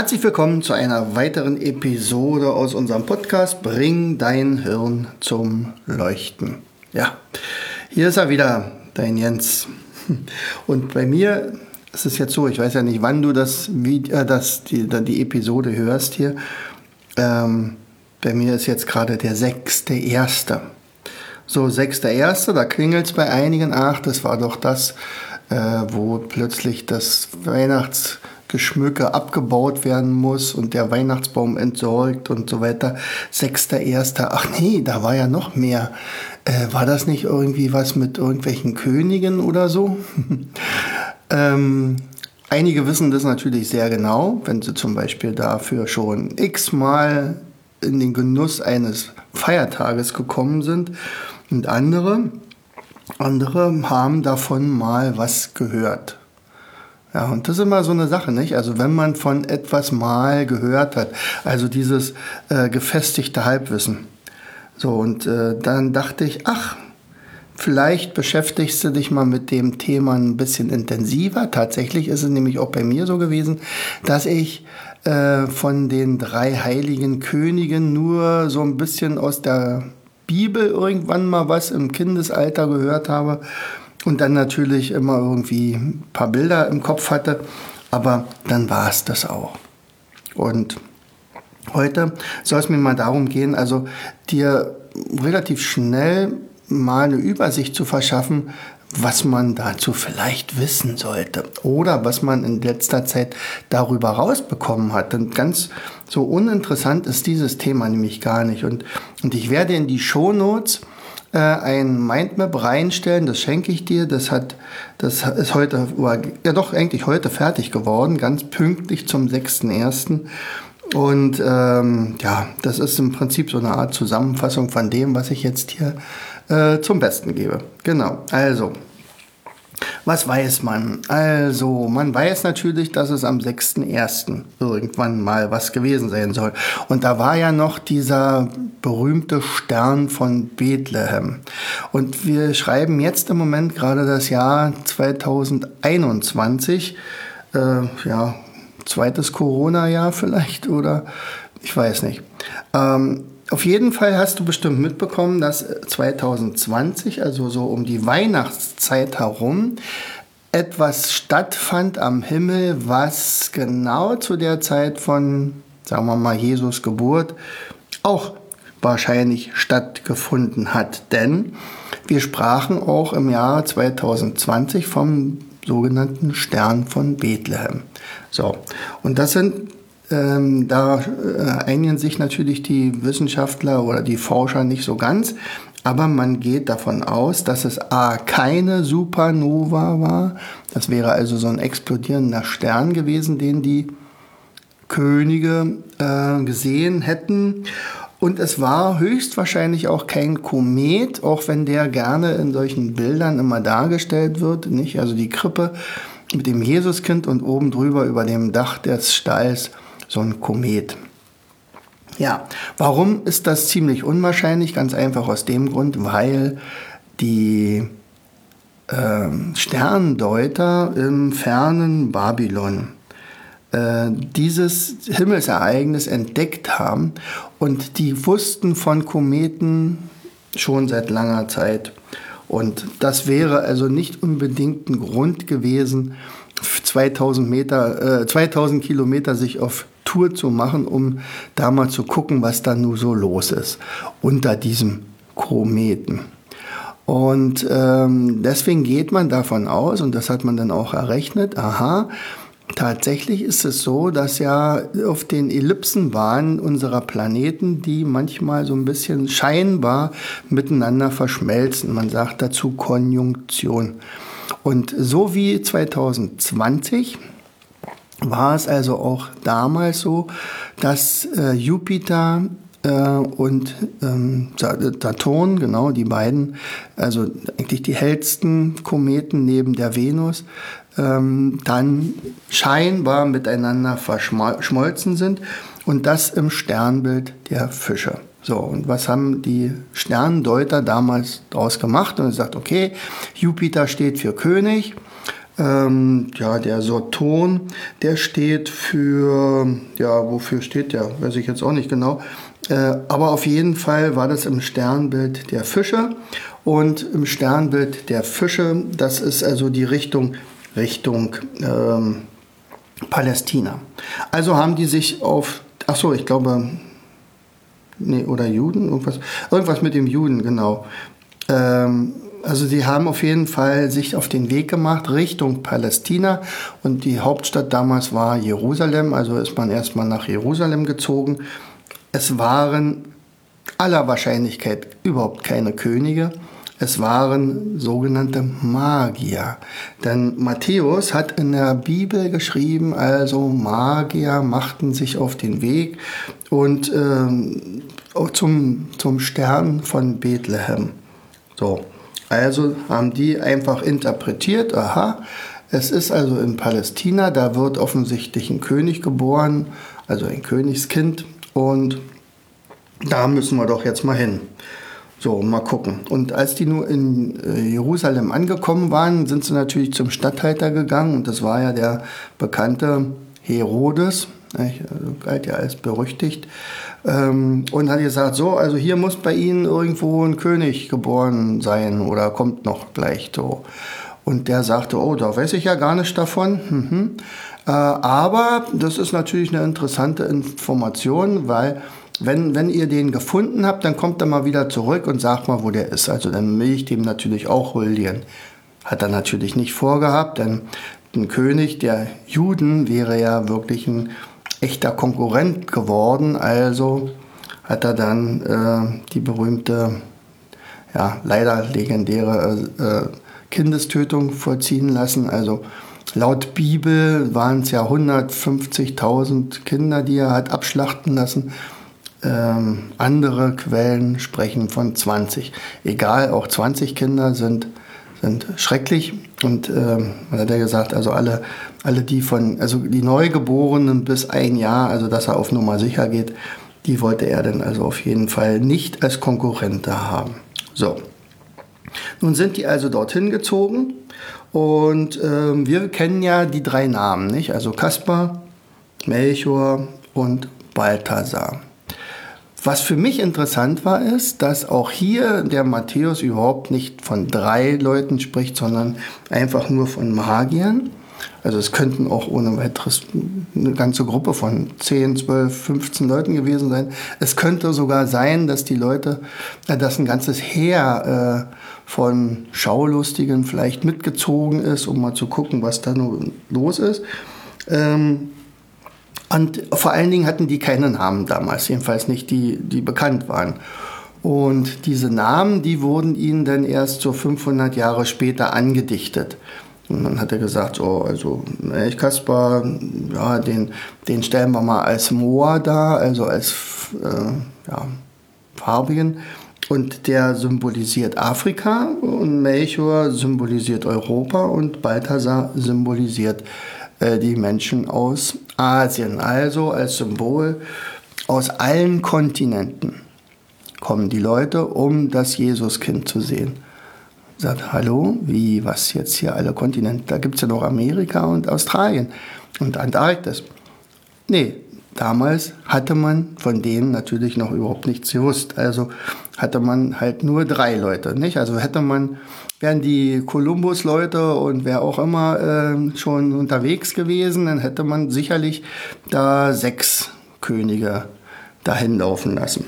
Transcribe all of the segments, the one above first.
Herzlich willkommen zu einer weiteren Episode aus unserem Podcast Bring dein Hirn zum Leuchten. Ja, hier ist er wieder, dein Jens. Und bei mir ist es jetzt so, ich weiß ja nicht, wann du das, äh, das die, die Episode hörst hier. Ähm, bei mir ist jetzt gerade der sechste Erste. So, sechster Erste, da klingelt es bei einigen. Ach, das war doch das, äh, wo plötzlich das Weihnachts Geschmücke abgebaut werden muss und der Weihnachtsbaum entsorgt und so weiter. Sechster, erster, ach nee, da war ja noch mehr. Äh, war das nicht irgendwie was mit irgendwelchen Königen oder so? ähm, einige wissen das natürlich sehr genau, wenn sie zum Beispiel dafür schon x-mal in den Genuss eines Feiertages gekommen sind. Und andere, andere haben davon mal was gehört. Ja, und das ist immer so eine Sache, nicht? Also wenn man von etwas mal gehört hat, also dieses äh, gefestigte Halbwissen. So, und äh, dann dachte ich, ach, vielleicht beschäftigst du dich mal mit dem Thema ein bisschen intensiver. Tatsächlich ist es nämlich auch bei mir so gewesen, dass ich äh, von den drei heiligen Königen nur so ein bisschen aus der Bibel irgendwann mal was im Kindesalter gehört habe und dann natürlich immer irgendwie ein paar Bilder im Kopf hatte, aber dann war es das auch. Und heute soll es mir mal darum gehen, also dir relativ schnell mal eine Übersicht zu verschaffen, was man dazu vielleicht wissen sollte oder was man in letzter Zeit darüber rausbekommen hat. Und ganz so uninteressant ist dieses Thema nämlich gar nicht. Und, und ich werde in die Shownotes äh, ein Mindmap reinstellen, das schenke ich dir. Das hat, das ist heute, ja doch eigentlich heute fertig geworden, ganz pünktlich zum 6.1. Und ähm, ja, das ist im Prinzip so eine Art Zusammenfassung von dem, was ich jetzt hier äh, zum Besten gebe. Genau, also was weiß man? Also, man weiß natürlich, dass es am 6.1. irgendwann mal was gewesen sein soll. Und da war ja noch dieser berühmte Stern von Bethlehem. Und wir schreiben jetzt im Moment gerade das Jahr 2021. Äh, ja, zweites Corona-Jahr vielleicht oder ich weiß nicht. Ähm, auf jeden Fall hast du bestimmt mitbekommen, dass 2020, also so um die Weihnachtszeit herum, etwas stattfand am Himmel, was genau zu der Zeit von, sagen wir mal, Jesus Geburt auch wahrscheinlich stattgefunden hat. Denn wir sprachen auch im Jahr 2020 vom sogenannten Stern von Bethlehem. So, und das sind ähm, da äh, einigen sich natürlich die Wissenschaftler oder die Forscher nicht so ganz, aber man geht davon aus, dass es A keine Supernova war, das wäre also so ein explodierender Stern gewesen, den die Könige äh, gesehen hätten. Und es war höchstwahrscheinlich auch kein Komet, auch wenn der gerne in solchen Bildern immer dargestellt wird, nicht? Also die Krippe mit dem Jesuskind und oben drüber über dem Dach des Stalls so ein Komet. Ja, warum ist das ziemlich unwahrscheinlich? Ganz einfach aus dem Grund, weil die äh, Sterndeuter im fernen Babylon äh, dieses Himmelsereignis entdeckt haben und die wussten von Kometen schon seit langer Zeit. Und das wäre also nicht unbedingt ein Grund gewesen, 2000 Meter, äh, 2000 Kilometer sich auf Tour zu machen, um da mal zu gucken, was da nun so los ist unter diesem Kometen. Und ähm, deswegen geht man davon aus, und das hat man dann auch errechnet, aha, Tatsächlich ist es so, dass ja auf den Ellipsenbahnen unserer Planeten, die manchmal so ein bisschen scheinbar miteinander verschmelzen. Man sagt dazu Konjunktion. Und so wie 2020 war es also auch damals so, dass äh, Jupiter äh, und ähm, Saturn, genau die beiden, also eigentlich die hellsten Kometen neben der Venus, ähm, dann scheinbar miteinander verschmolzen sind und das im Sternbild der Fische. So, und was haben die Sterndeuter damals daraus gemacht? Und gesagt, okay, Jupiter steht für König, ähm, ja, der Saturn, der steht für, ja, wofür steht der? Weiß ich jetzt auch nicht genau. Äh, aber auf jeden Fall war das im Sternbild der Fische. Und im Sternbild der Fische, das ist also die Richtung, Richtung ähm, Palästina. Also haben die sich auf, ach so, ich glaube, nee, oder Juden, irgendwas, irgendwas mit dem Juden, genau. Ähm, also sie haben auf jeden Fall sich auf den Weg gemacht Richtung Palästina und die Hauptstadt damals war Jerusalem, also ist man erstmal nach Jerusalem gezogen. Es waren aller Wahrscheinlichkeit überhaupt keine Könige. Es waren sogenannte Magier. Denn Matthäus hat in der Bibel geschrieben, also Magier machten sich auf den Weg und ähm, zum, zum Stern von Bethlehem. So. Also haben die einfach interpretiert, aha, es ist also in Palästina, da wird offensichtlich ein König geboren, also ein Königskind und da müssen wir doch jetzt mal hin. So, mal gucken. Und als die nur in äh, Jerusalem angekommen waren, sind sie natürlich zum Statthalter gegangen und das war ja der bekannte Herodes, also galt ja als berüchtigt, ähm, und hat gesagt, so, also hier muss bei Ihnen irgendwo ein König geboren sein oder kommt noch gleich so. Und der sagte, oh, da weiß ich ja gar nicht davon. Mhm. Äh, aber das ist natürlich eine interessante Information, weil wenn, wenn ihr den gefunden habt, dann kommt er mal wieder zurück und sagt mal, wo der ist. Also dann will ich dem natürlich auch huldigen. Hat er natürlich nicht vorgehabt, denn ein König der Juden wäre ja wirklich ein echter Konkurrent geworden. Also hat er dann äh, die berühmte, ja, leider legendäre äh, Kindestötung vollziehen lassen. Also laut Bibel waren es ja 150.000 Kinder, die er hat abschlachten lassen. Ähm, andere Quellen sprechen von 20. Egal, auch 20 Kinder sind, sind schrecklich. Und ähm, man hat ja gesagt, also alle alle die von, also die Neugeborenen bis ein Jahr, also dass er auf Nummer sicher geht, die wollte er dann also auf jeden Fall nicht als Konkurrent haben. So. Nun sind die also dorthin gezogen und äh, wir kennen ja die drei Namen, nicht? Also Kaspar, Melchior und Balthasar. Was für mich interessant war, ist, dass auch hier der Matthäus überhaupt nicht von drei Leuten spricht, sondern einfach nur von Magiern. Also es könnten auch ohne weiteres eine ganze Gruppe von 10, 12, 15 Leuten gewesen sein. Es könnte sogar sein, dass die Leute, äh, dass ein ganzes Heer äh, von Schaulustigen vielleicht mitgezogen ist, um mal zu gucken, was da nun los ist. Ähm, und vor allen Dingen hatten die keine Namen damals, jedenfalls nicht die, die bekannt waren. Und diese Namen, die wurden ihnen dann erst so 500 Jahre später angedichtet. Und dann hat er gesagt, so, also ich Kaspar, ja, den, den stellen wir mal als Moa da, also als äh, ja, farbigen. Und der symbolisiert Afrika und Melchior symbolisiert Europa und Balthasar symbolisiert äh, die Menschen aus Asien. Also als Symbol aus allen Kontinenten kommen die Leute, um das Jesuskind zu sehen sagt, hallo, wie, was jetzt hier alle Kontinente, da gibt es ja noch Amerika und Australien und Antarktis. Nee, damals hatte man von denen natürlich noch überhaupt nichts gewusst. Also hatte man halt nur drei Leute, nicht? Also hätte man, wären die Kolumbus-Leute und wer auch immer äh, schon unterwegs gewesen, dann hätte man sicherlich da sechs Könige dahin laufen lassen.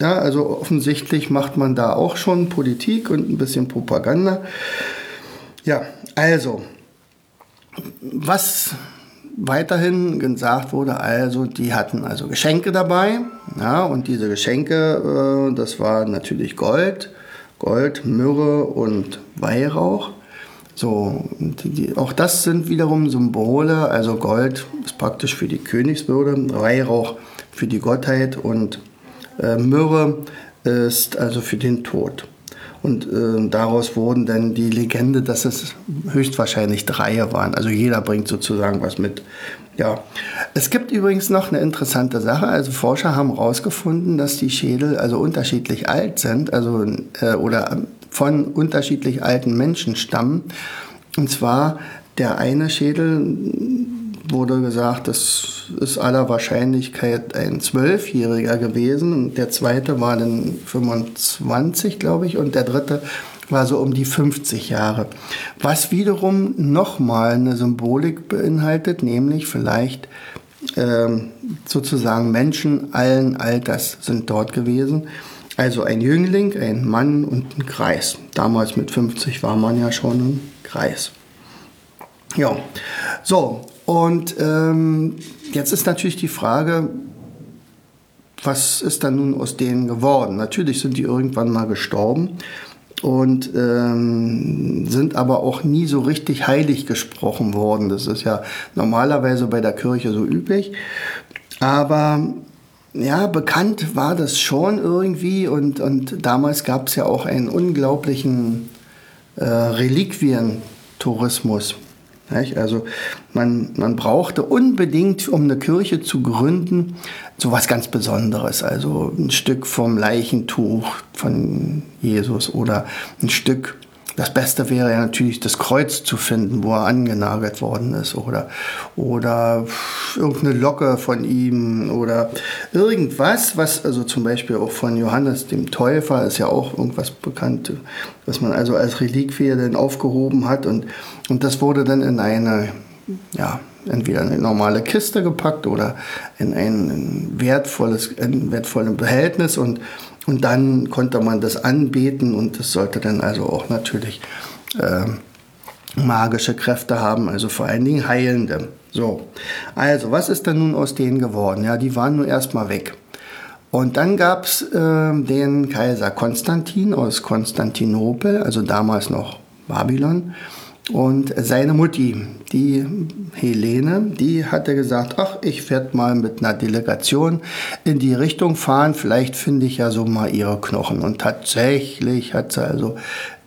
Ja, also offensichtlich macht man da auch schon Politik und ein bisschen Propaganda. Ja, also, was weiterhin gesagt wurde, also die hatten also Geschenke dabei. Ja, und diese Geschenke, äh, das war natürlich Gold, Gold, Myrrhe und Weihrauch. So, die, die, auch das sind wiederum Symbole. Also Gold ist praktisch für die Königswürde, Weihrauch für die Gottheit und äh, Myrrhe ist also für den Tod. Und äh, daraus wurden dann die Legende, dass es höchstwahrscheinlich Dreie waren. Also jeder bringt sozusagen was mit. Ja, es gibt übrigens noch eine interessante Sache. Also Forscher haben herausgefunden, dass die Schädel also unterschiedlich alt sind, also äh, oder von unterschiedlich alten Menschen stammen. Und zwar der eine Schädel wurde gesagt, das ist aller Wahrscheinlichkeit ein Zwölfjähriger gewesen. Der zweite war dann 25, glaube ich, und der dritte war so um die 50 Jahre. Was wiederum nochmal eine Symbolik beinhaltet, nämlich vielleicht ähm, sozusagen Menschen allen Alters sind dort gewesen. Also ein Jüngling, ein Mann und ein Kreis. Damals mit 50 war man ja schon ein Kreis. Ja, so, und ähm, jetzt ist natürlich die Frage, was ist dann nun aus denen geworden? Natürlich sind die irgendwann mal gestorben und ähm, sind aber auch nie so richtig heilig gesprochen worden. Das ist ja normalerweise bei der Kirche so üblich. Aber ja, bekannt war das schon irgendwie und, und damals gab es ja auch einen unglaublichen äh, Reliquientourismus. Also man, man brauchte unbedingt, um eine Kirche zu gründen, so was ganz Besonderes. Also ein Stück vom Leichentuch von Jesus oder ein Stück das Beste wäre ja natürlich das Kreuz zu finden, wo er angenagelt worden ist oder, oder irgendeine Locke von ihm oder irgendwas, was also zum Beispiel auch von Johannes dem Täufer ist ja auch irgendwas bekannt, was man also als Reliquie dann aufgehoben hat und, und das wurde dann in eine, ja, entweder eine normale Kiste gepackt oder in ein wertvolles, ein wertvolles Behältnis und und dann konnte man das anbeten und das sollte dann also auch natürlich äh, magische Kräfte haben, also vor allen Dingen heilende. So, also was ist denn nun aus denen geworden? Ja, die waren nun erstmal weg. Und dann gab es äh, den Kaiser Konstantin aus Konstantinopel, also damals noch Babylon. Und seine Mutti, die Helene, die hatte gesagt, ach, ich werde mal mit einer Delegation in die Richtung fahren, vielleicht finde ich ja so mal ihre Knochen. Und tatsächlich hat sie also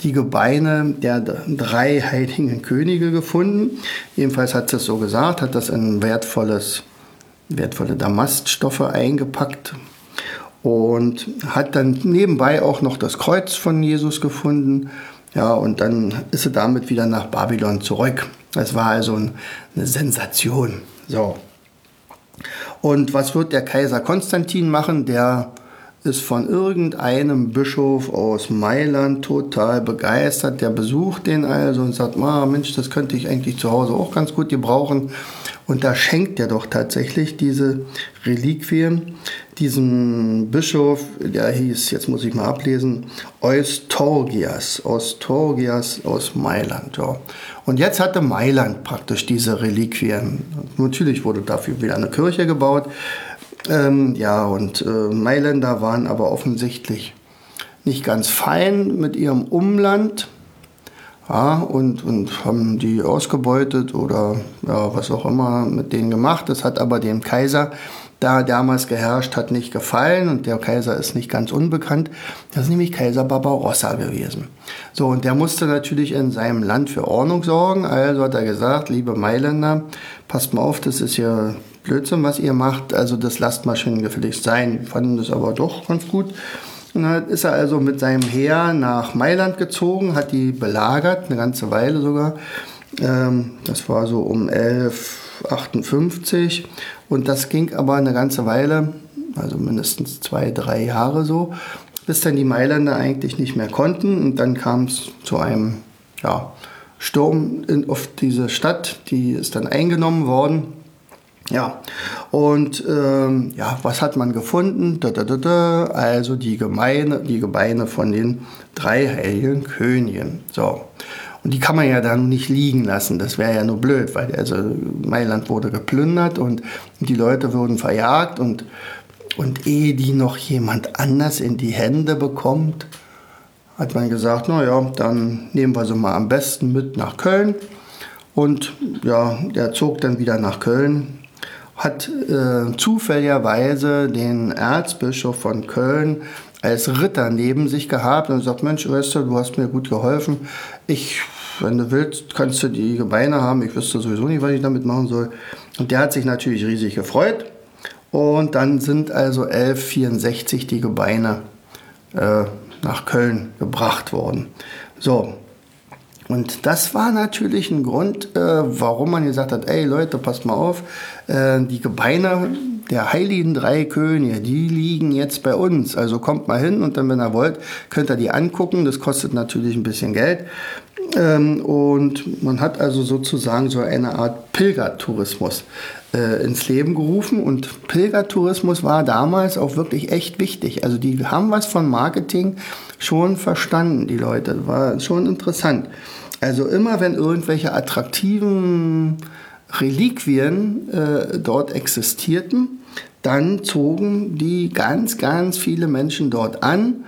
die Gebeine der drei heiligen Könige gefunden. Jedenfalls hat sie es so gesagt, hat das in wertvolles, wertvolle Damaststoffe eingepackt und hat dann nebenbei auch noch das Kreuz von Jesus gefunden ja, und dann ist sie damit wieder nach Babylon zurück. Das war also eine Sensation. So. Und was wird der Kaiser Konstantin machen? Der ist von irgendeinem Bischof aus Mailand total begeistert. Der besucht den also und sagt, ah, Mensch, das könnte ich eigentlich zu Hause auch ganz gut gebrauchen. Und da schenkt er doch tatsächlich diese Reliquien diesem Bischof, der hieß, jetzt muss ich mal ablesen, Eustorgias, Eustorgias aus Mailand. Ja. Und jetzt hatte Mailand praktisch diese Reliquien. Natürlich wurde dafür wieder eine Kirche gebaut. Ähm, ja, und äh, Mailänder waren aber offensichtlich nicht ganz fein mit ihrem Umland ja, und, und haben die ausgebeutet oder ja, was auch immer mit denen gemacht. Das hat aber dem Kaiser, da damals geherrscht hat, nicht gefallen und der Kaiser ist nicht ganz unbekannt. Das ist nämlich Kaiser Barbarossa gewesen. So, und der musste natürlich in seinem Land für Ordnung sorgen. Also hat er gesagt, liebe Mailänder, passt mal auf, das ist ja Blödsinn, was ihr macht. Also das lasst mal schön gefälligst sein. Fanden das aber doch ganz gut. Und dann ist er also mit seinem Heer nach Mailand gezogen, hat die belagert, eine ganze Weile sogar. Ähm, das war so um 1158 und das ging aber eine ganze Weile, also mindestens zwei, drei Jahre so, bis dann die Mailänder eigentlich nicht mehr konnten und dann kam es zu einem ja, Sturm in, auf diese Stadt, die ist dann eingenommen worden ja, und ähm, ja, was hat man gefunden? Da, da, da. Also die, Gemeine, die Gebeine von den drei heiligen Königen. So. Und die kann man ja dann nicht liegen lassen. Das wäre ja nur blöd, weil also Mailand wurde geplündert und die Leute wurden verjagt und, und ehe die noch jemand anders in die Hände bekommt, hat man gesagt, naja, dann nehmen wir sie mal am besten mit nach Köln. Und ja, der zog dann wieder nach Köln, hat äh, zufälligerweise den Erzbischof von Köln als Ritter neben sich gehabt und sagt, Mensch, weißt du, du hast mir gut geholfen. Ich, wenn du willst, kannst du die Gebeine haben. Ich wüsste sowieso nicht, was ich damit machen soll. Und der hat sich natürlich riesig gefreut. Und dann sind also 1164 die Gebeine äh, nach Köln gebracht worden. So, und das war natürlich ein Grund, äh, warum man gesagt hat, ey Leute, passt mal auf, äh, die Gebeine der heiligen drei Könige, die liegen jetzt bei uns. Also kommt mal hin und dann, wenn ihr wollt, könnt ihr die angucken. Das kostet natürlich ein bisschen Geld. Ähm, und man hat also sozusagen so eine Art Pilgertourismus äh, ins Leben gerufen. Und Pilgertourismus war damals auch wirklich echt wichtig. Also die haben was von Marketing schon verstanden, die Leute. War schon interessant. Also immer wenn irgendwelche attraktiven Reliquien äh, dort existierten, dann zogen die ganz, ganz viele Menschen dort an.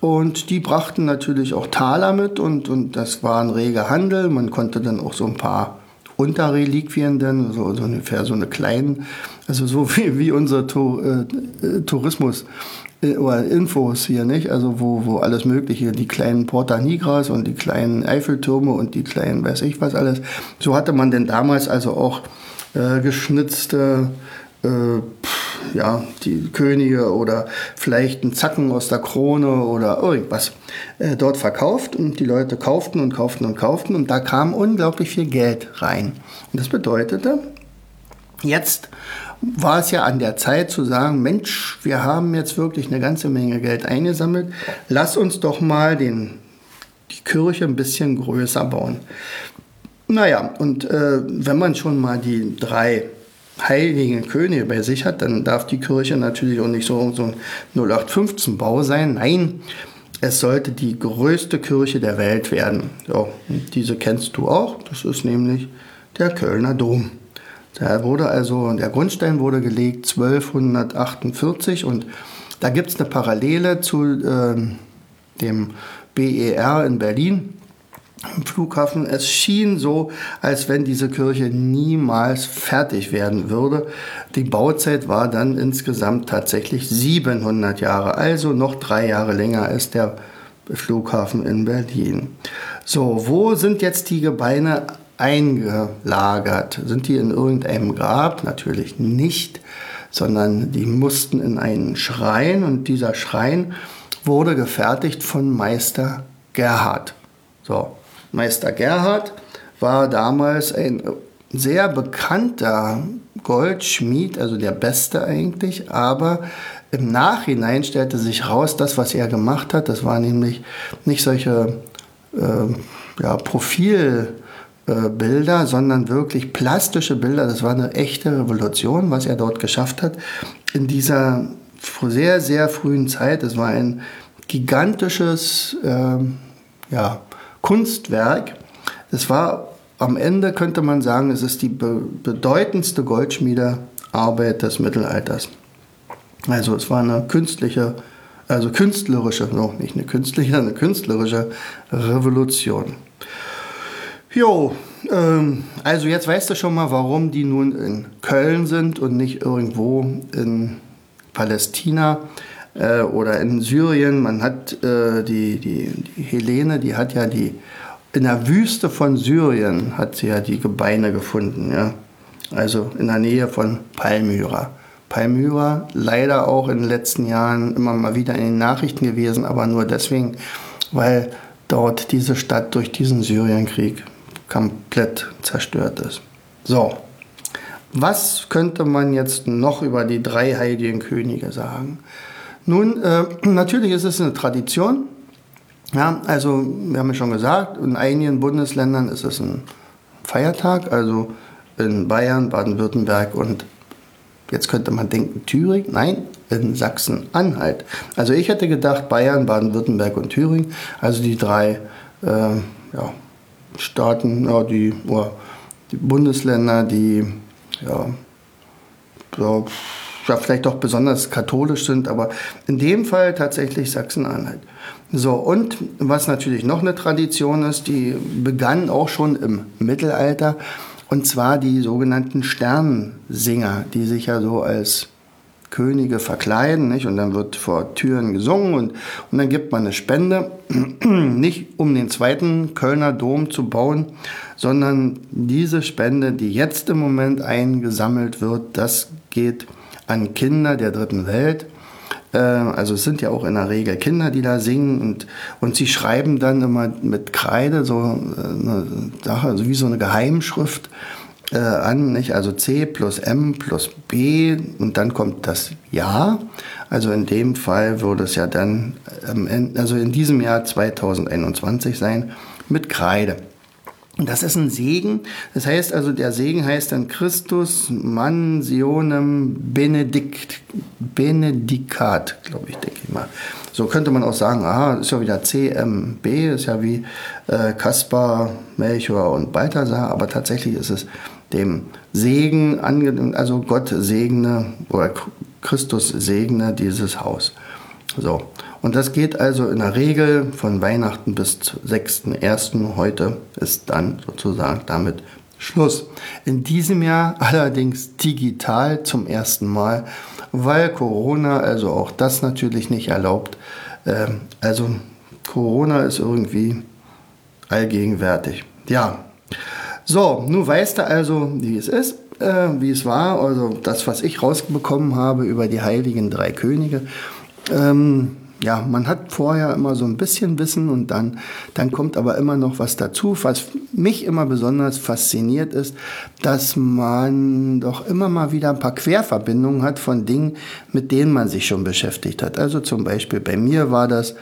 Und die brachten natürlich auch Taler mit und, und das war ein reger Handel. Man konnte dann auch so ein paar Unterreliquien, dann so, so ungefähr so eine kleinen, also so wie, wie unser to, äh, Tourismus äh, oder Infos hier, nicht? Also wo, wo alles Mögliche, die kleinen Porta Nigras und die kleinen Eiffeltürme und die kleinen, weiß ich was alles. So hatte man denn damals also auch äh, geschnitzte, äh, ja, die Könige oder vielleicht einen Zacken aus der Krone oder irgendwas äh, dort verkauft und die Leute kauften und kauften und kauften und da kam unglaublich viel Geld rein. Und das bedeutete, jetzt war es ja an der Zeit zu sagen, Mensch, wir haben jetzt wirklich eine ganze Menge Geld eingesammelt, lass uns doch mal den, die Kirche ein bisschen größer bauen. Naja, und äh, wenn man schon mal die drei heiligen Könige bei sich hat, dann darf die Kirche natürlich auch nicht so, so ein 0815-Bau sein. Nein, es sollte die größte Kirche der Welt werden. So, diese kennst du auch, das ist nämlich der Kölner Dom. Da wurde also, der Grundstein wurde gelegt 1248 und da gibt es eine Parallele zu äh, dem BER in Berlin Flughafen. Es schien so, als wenn diese Kirche niemals fertig werden würde. Die Bauzeit war dann insgesamt tatsächlich 700 Jahre, also noch drei Jahre länger als der Flughafen in Berlin. So, wo sind jetzt die Gebeine eingelagert. Sind die in irgendeinem Grab? Natürlich nicht, sondern die mussten in einen Schrein und dieser Schrein wurde gefertigt von Meister Gerhard. So, Meister Gerhard war damals ein sehr bekannter Goldschmied, also der beste eigentlich, aber im Nachhinein stellte sich raus, das, was er gemacht hat, das war nämlich nicht solche äh, ja, Profil- äh, sondern wirklich plastische Bilder. Das war eine echte Revolution, was er dort geschafft hat. In dieser sehr, sehr frühen Zeit. Es war ein gigantisches äh, ja, Kunstwerk. Es war am Ende, könnte man sagen, es ist die be bedeutendste Goldschmiedearbeit des Mittelalters. Also es war eine künstliche, also künstlerische, noch nicht eine künstliche, eine künstlerische Revolution. Jo, ähm, also jetzt weißt du schon mal, warum die nun in Köln sind und nicht irgendwo in Palästina äh, oder in Syrien. Man hat äh, die, die, die Helene, die hat ja die, in der Wüste von Syrien hat sie ja die Gebeine gefunden, ja. Also in der Nähe von Palmyra. Palmyra leider auch in den letzten Jahren immer mal wieder in den Nachrichten gewesen, aber nur deswegen, weil dort diese Stadt durch diesen Syrienkrieg komplett zerstört ist. So, was könnte man jetzt noch über die drei heiligen Könige sagen? Nun, äh, natürlich ist es eine Tradition. Ja, also wir haben ja schon gesagt, in einigen Bundesländern ist es ein Feiertag, also in Bayern, Baden-Württemberg und jetzt könnte man denken Thüringen, nein, in Sachsen-Anhalt. Also ich hätte gedacht Bayern, Baden-Württemberg und Thüringen, also die drei äh, ja, Staaten, ja, die, oder die Bundesländer, die ja, ja, ja, vielleicht doch besonders katholisch sind, aber in dem Fall tatsächlich Sachsen-Anhalt. So, und was natürlich noch eine Tradition ist, die begann auch schon im Mittelalter, und zwar die sogenannten Sternensinger, die sich ja so als Könige verkleiden, nicht? Und dann wird vor Türen gesungen und, und dann gibt man eine Spende, nicht um den zweiten Kölner Dom zu bauen, sondern diese Spende, die jetzt im Moment eingesammelt wird, das geht an Kinder der dritten Welt. Äh, also es sind ja auch in der Regel Kinder, die da singen und, und sie schreiben dann immer mit Kreide so äh, eine Sache, also wie so eine Geheimschrift äh, an, nicht? Also C plus M plus B und dann kommt das Ja. Also in dem Fall würde es ja dann, ähm, also in diesem Jahr 2021 sein, mit Kreide. Das ist ein Segen. Das heißt also, der Segen heißt dann Christus Mansionem Benedikt, Benedikat, glaube ich, denke ich mal. So könnte man auch sagen, aha, ist ja wieder CMB, ist ja wie äh, Kaspar, Melchior und Balthasar, aber tatsächlich ist es dem Segen, also Gott segne oder Christus segne dieses Haus. So. Und das geht also in der Regel von Weihnachten bis 6.1. Heute ist dann sozusagen damit Schluss. In diesem Jahr allerdings digital zum ersten Mal, weil Corona also auch das natürlich nicht erlaubt. Ähm, also Corona ist irgendwie allgegenwärtig. Ja. So, nun weißt du also, wie es ist, äh, wie es war. Also das, was ich rausbekommen habe über die heiligen drei Könige. Ähm, ja, man hat vorher immer so ein bisschen Wissen und dann, dann kommt aber immer noch was dazu. Was mich immer besonders fasziniert ist, dass man doch immer mal wieder ein paar Querverbindungen hat von Dingen, mit denen man sich schon beschäftigt hat. Also zum Beispiel bei mir war das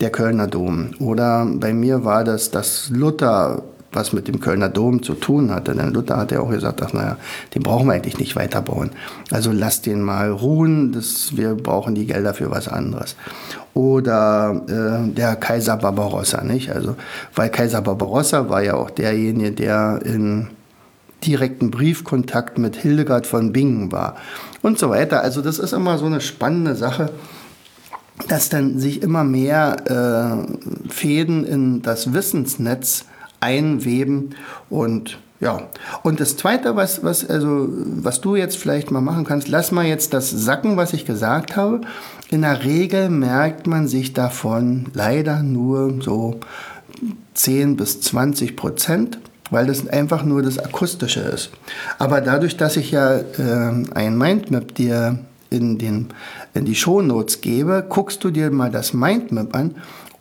der Kölner Dom oder bei mir war das das Luther was mit dem Kölner Dom zu tun hatte. Denn Luther hat ja auch gesagt, ach, naja, den brauchen wir eigentlich nicht weiterbauen. Also lasst den mal ruhen, das, wir brauchen die Gelder für was anderes. Oder äh, der Kaiser Barbarossa, nicht? Also, weil Kaiser Barbarossa war ja auch derjenige, der in direkten Briefkontakt mit Hildegard von Bingen war und so weiter. Also das ist immer so eine spannende Sache, dass dann sich immer mehr äh, Fäden in das Wissensnetz einweben und ja, und das Zweite, was, was, also, was du jetzt vielleicht mal machen kannst, lass mal jetzt das sacken, was ich gesagt habe. In der Regel merkt man sich davon leider nur so 10 bis 20 Prozent, weil das einfach nur das Akustische ist. Aber dadurch, dass ich ja äh, ein Mindmap dir in, den, in die Shownotes gebe, guckst du dir mal das Mindmap an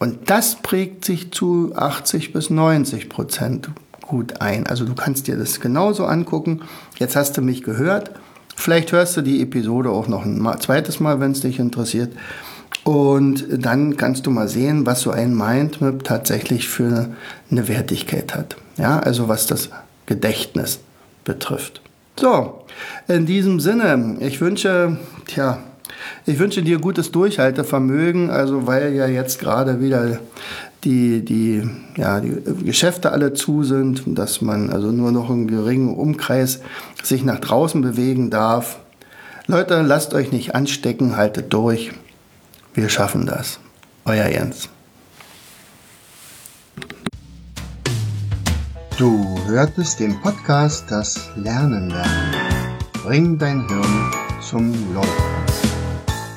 und das prägt sich zu 80 bis 90 Prozent gut ein. Also du kannst dir das genauso angucken. Jetzt hast du mich gehört. Vielleicht hörst du die Episode auch noch ein zweites Mal, wenn es dich interessiert. Und dann kannst du mal sehen, was so ein Mindmap tatsächlich für eine Wertigkeit hat. Ja, also was das Gedächtnis betrifft. So, in diesem Sinne, ich wünsche, tja, ich wünsche dir gutes Durchhaltevermögen, also weil ja jetzt gerade wieder die, die, ja, die Geschäfte alle zu sind, dass man also nur noch einen geringen Umkreis sich nach draußen bewegen darf. Leute, lasst euch nicht anstecken, haltet durch. Wir schaffen das. Euer Jens. Du hörtest den Podcast Das Lernen lernen. Bring dein Hirn zum Leuchten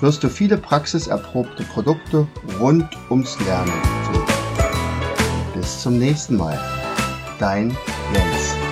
wirst du viele praxiserprobte Produkte rund ums Lernen finden. Bis zum nächsten Mal. Dein Jens.